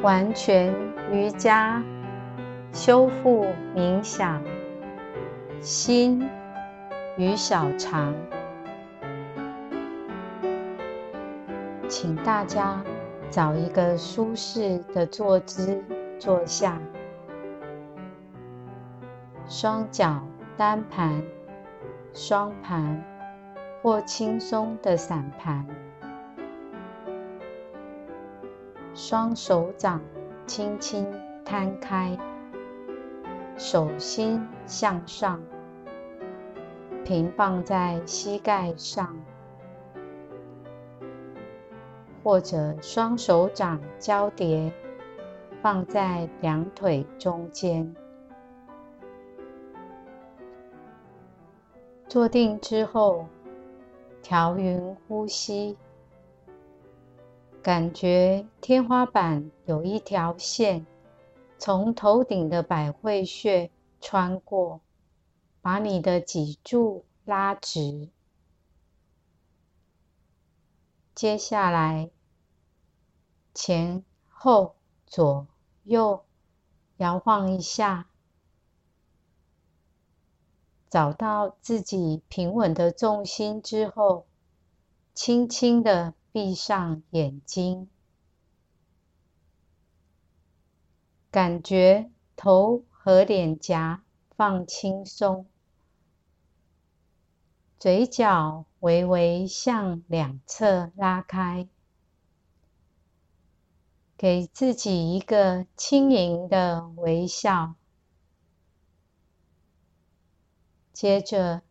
完全瑜伽修复冥想心与小肠，请大家找一个舒适的坐姿坐下，双脚单盘、双盘或轻松的散盘。双手掌轻轻摊开，手心向上，平放在膝盖上，或者双手掌交叠放在两腿中间。坐定之后，调匀呼吸。感觉天花板有一条线从头顶的百会穴穿过，把你的脊柱拉直。接下来，前后左右摇晃一下，找到自己平稳的重心之后，轻轻的。闭上眼睛，感觉头和脸颊放轻松，嘴角微微向两侧拉开，给自己一个轻盈的微笑。接着，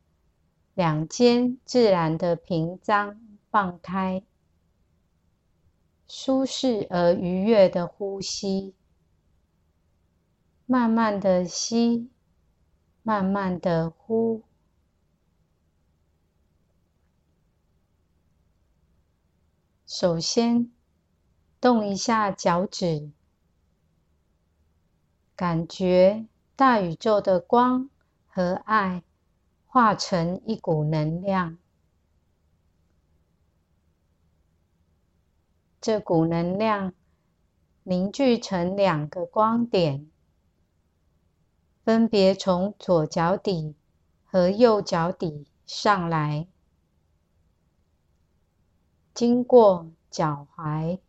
两肩自然的平张放开。舒适而愉悦的呼吸，慢慢的吸，慢慢的呼。首先，动一下脚趾，感觉大宇宙的光和爱化成一股能量。这股能量凝聚成两个光点，分别从左脚底和右脚底上来，经过脚踝、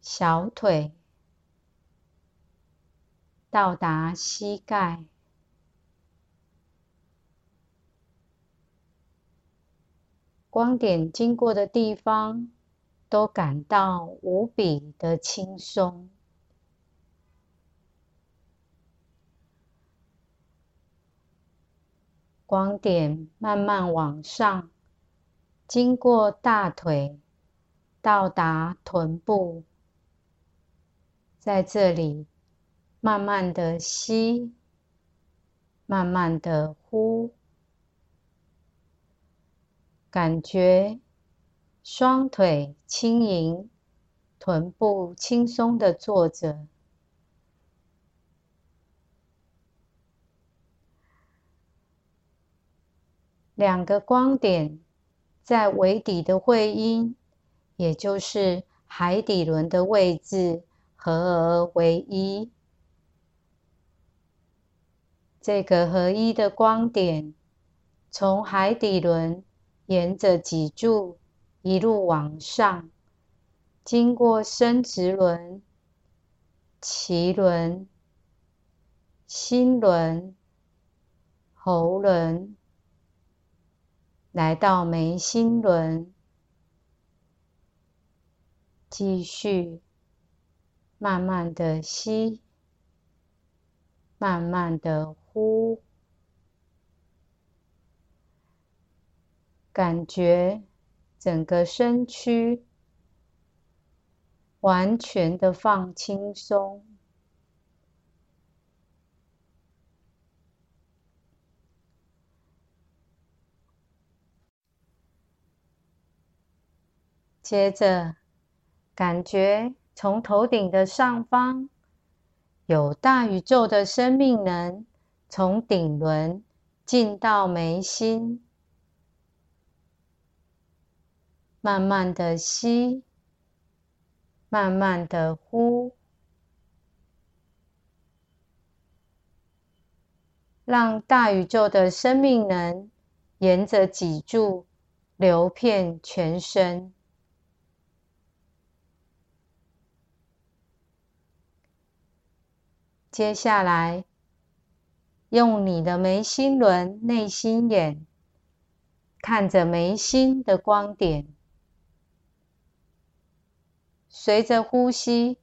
小腿，到达膝盖。光点经过的地方，都感到无比的轻松。光点慢慢往上，经过大腿，到达臀部，在这里慢慢的吸，慢慢的呼。感觉双腿轻盈，臀部轻松的坐着，两个光点在尾底的会阴，也就是海底轮的位置合而为一。这个合一的光点从海底轮。沿着脊柱一路往上，经过生殖轮、脐轮、心轮、喉轮，来到眉心轮，继续慢慢的吸，慢慢的呼。感觉整个身躯完全的放轻松，接着感觉从头顶的上方有大宇宙的生命能从顶轮进到眉心。慢慢的吸，慢慢的呼，让大宇宙的生命能沿着脊柱流遍全身。接下来，用你的眉心轮、内心眼，看着眉心的光点，随着呼吸，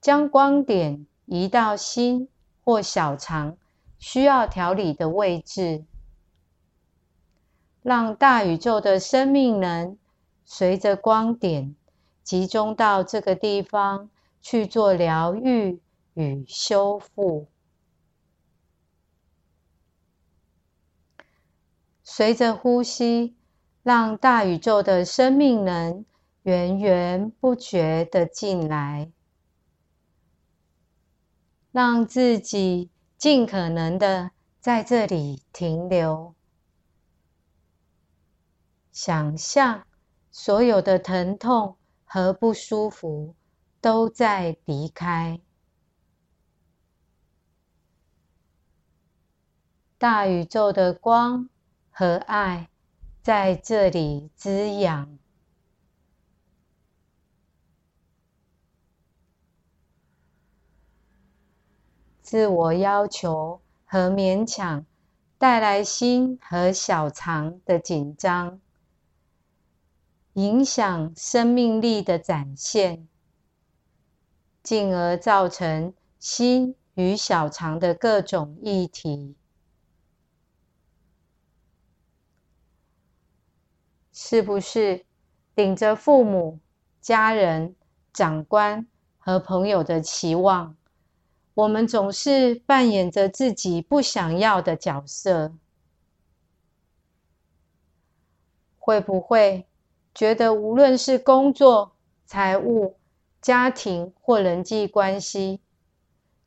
将光点移到心或小肠需要调理的位置，让大宇宙的生命能随着光点集中到这个地方去做疗愈。与修复，随着呼吸，让大宇宙的生命能源源不绝的进来，让自己尽可能的在这里停留，想象所有的疼痛和不舒服都在离开。大宇宙的光和爱在这里滋养。自我要求和勉强带来心和小肠的紧张，影响生命力的展现，进而造成心与小肠的各种议题。是不是顶着父母、家人、长官和朋友的期望，我们总是扮演着自己不想要的角色？会不会觉得无论是工作、财务、家庭或人际关系，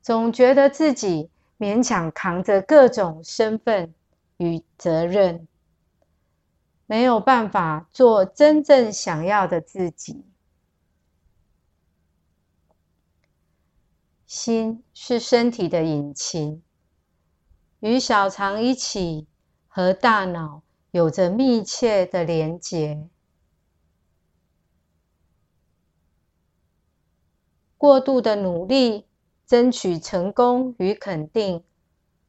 总觉得自己勉强扛着各种身份与责任？没有办法做真正想要的自己。心是身体的引擎，与小肠一起和大脑有着密切的连结。过度的努力争取成功与肯定，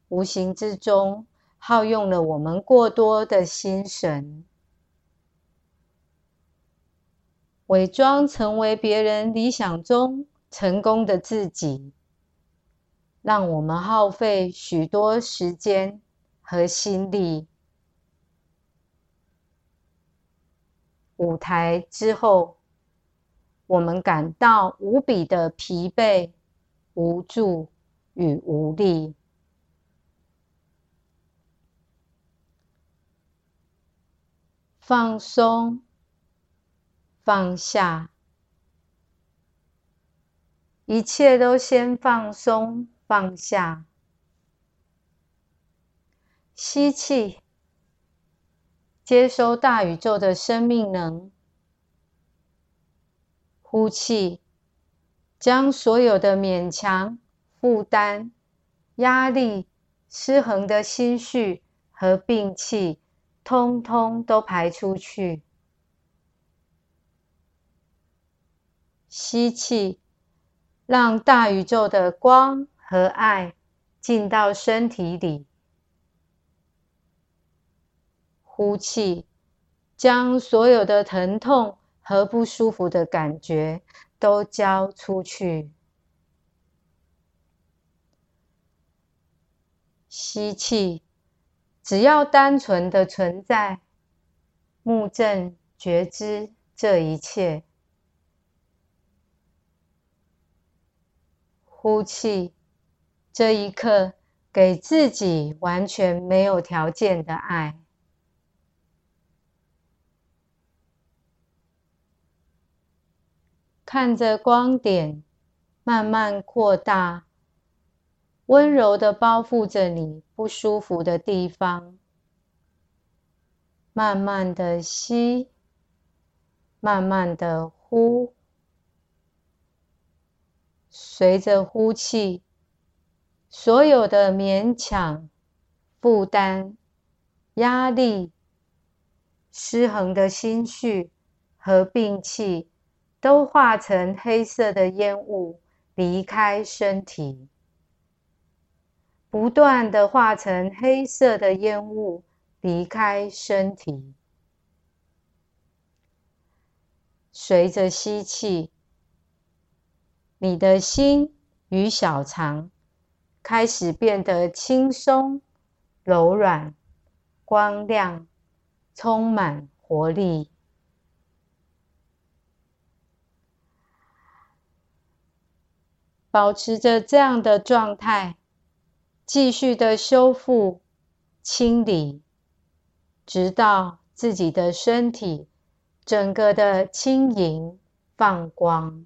无形之中耗用了我们过多的心神。伪装成为别人理想中成功的自己，让我们耗费许多时间和心力。舞台之后，我们感到无比的疲惫、无助与无力。放松。放下，一切都先放松放下。吸气，接收大宇宙的生命能；呼气，将所有的勉强、负担、压力、失衡的心绪和病气，通通都排出去。吸气，让大宇宙的光和爱进到身体里；呼气，将所有的疼痛和不舒服的感觉都交出去。吸气，只要单纯的存在，目正觉知这一切。呼气，这一刻给自己完全没有条件的爱，看着光点慢慢扩大，温柔的包覆着你不舒服的地方，慢慢的吸，慢慢的呼。随着呼气，所有的勉强、负担、压力、失衡的心绪和病气，都化成黑色的烟雾离开身体，不断的化成黑色的烟雾离开身体。随着吸气。你的心与小肠开始变得轻松、柔软、光亮，充满活力。保持着这样的状态，继续的修复、清理，直到自己的身体整个的轻盈、放光。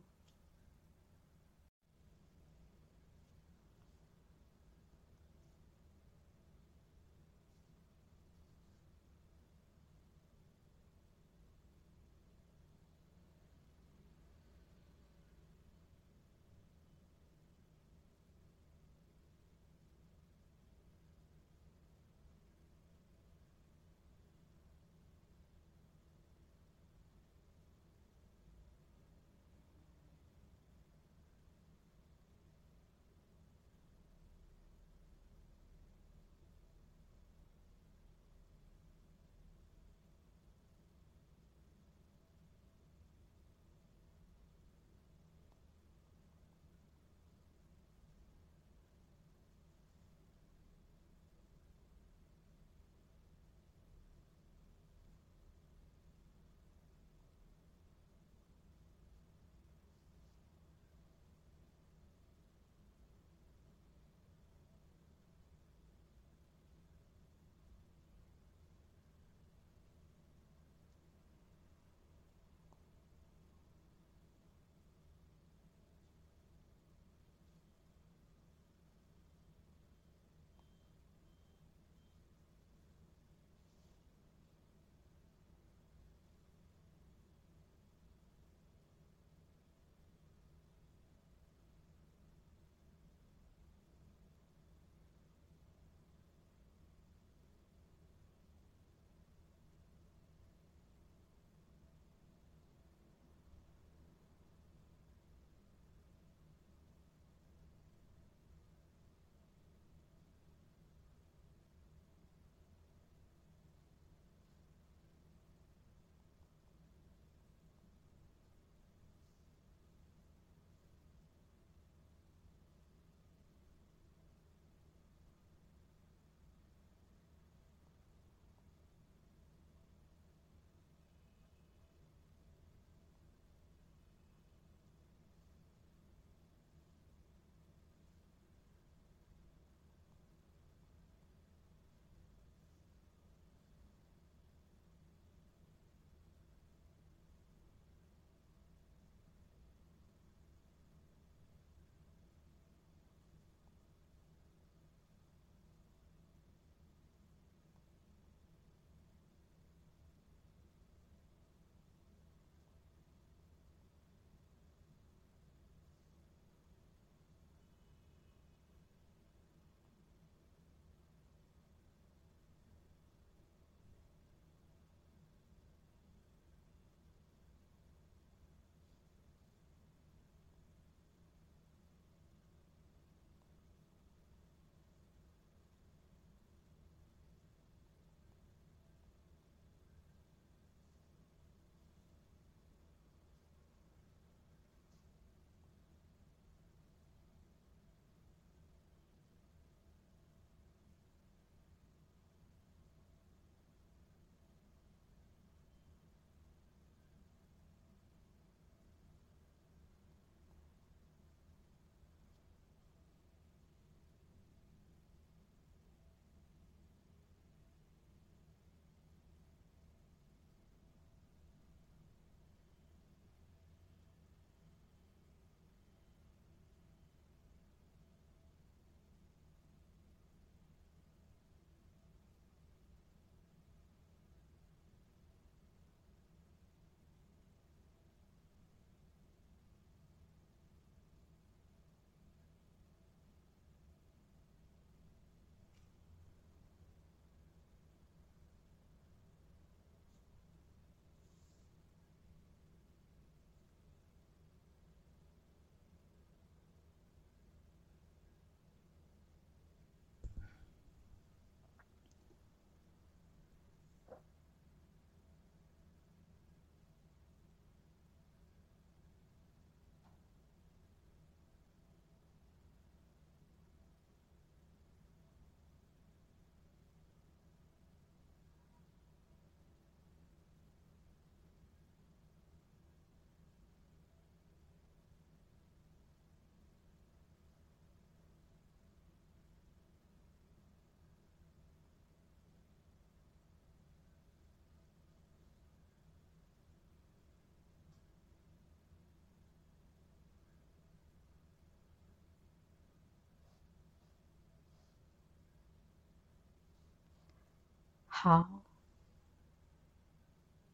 好，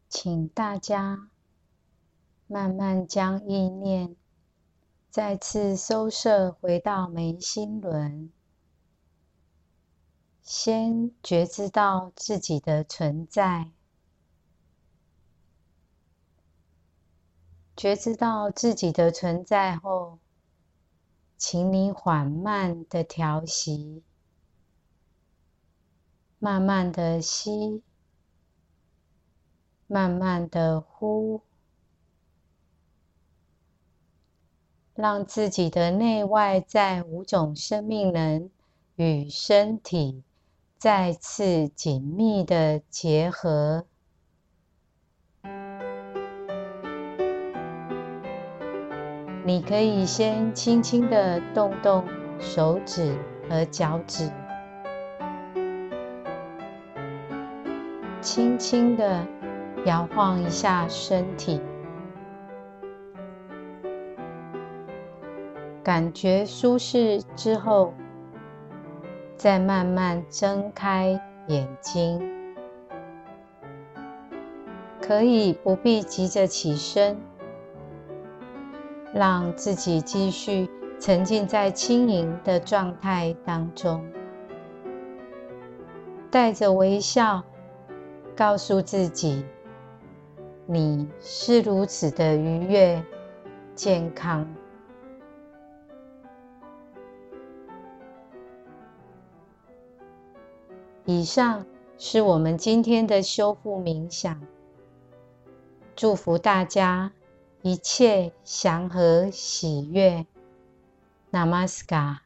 请大家慢慢将意念再次收摄回到眉心轮，先觉知到自己的存在。觉知到自己的存在后，请你缓慢的调息，慢慢的吸，慢慢的呼，让自己的内外在五种生命能与身体再次紧密的结合。你可以先轻轻的动动手指和脚趾，轻轻的摇晃一下身体，感觉舒适之后，再慢慢睁开眼睛。可以不必急着起身。让自己继续沉浸在轻盈的状态当中，带着微笑，告诉自己：你是如此的愉悦、健康。以上是我们今天的修复冥想，祝福大家。一切祥和喜悦，Namaskar。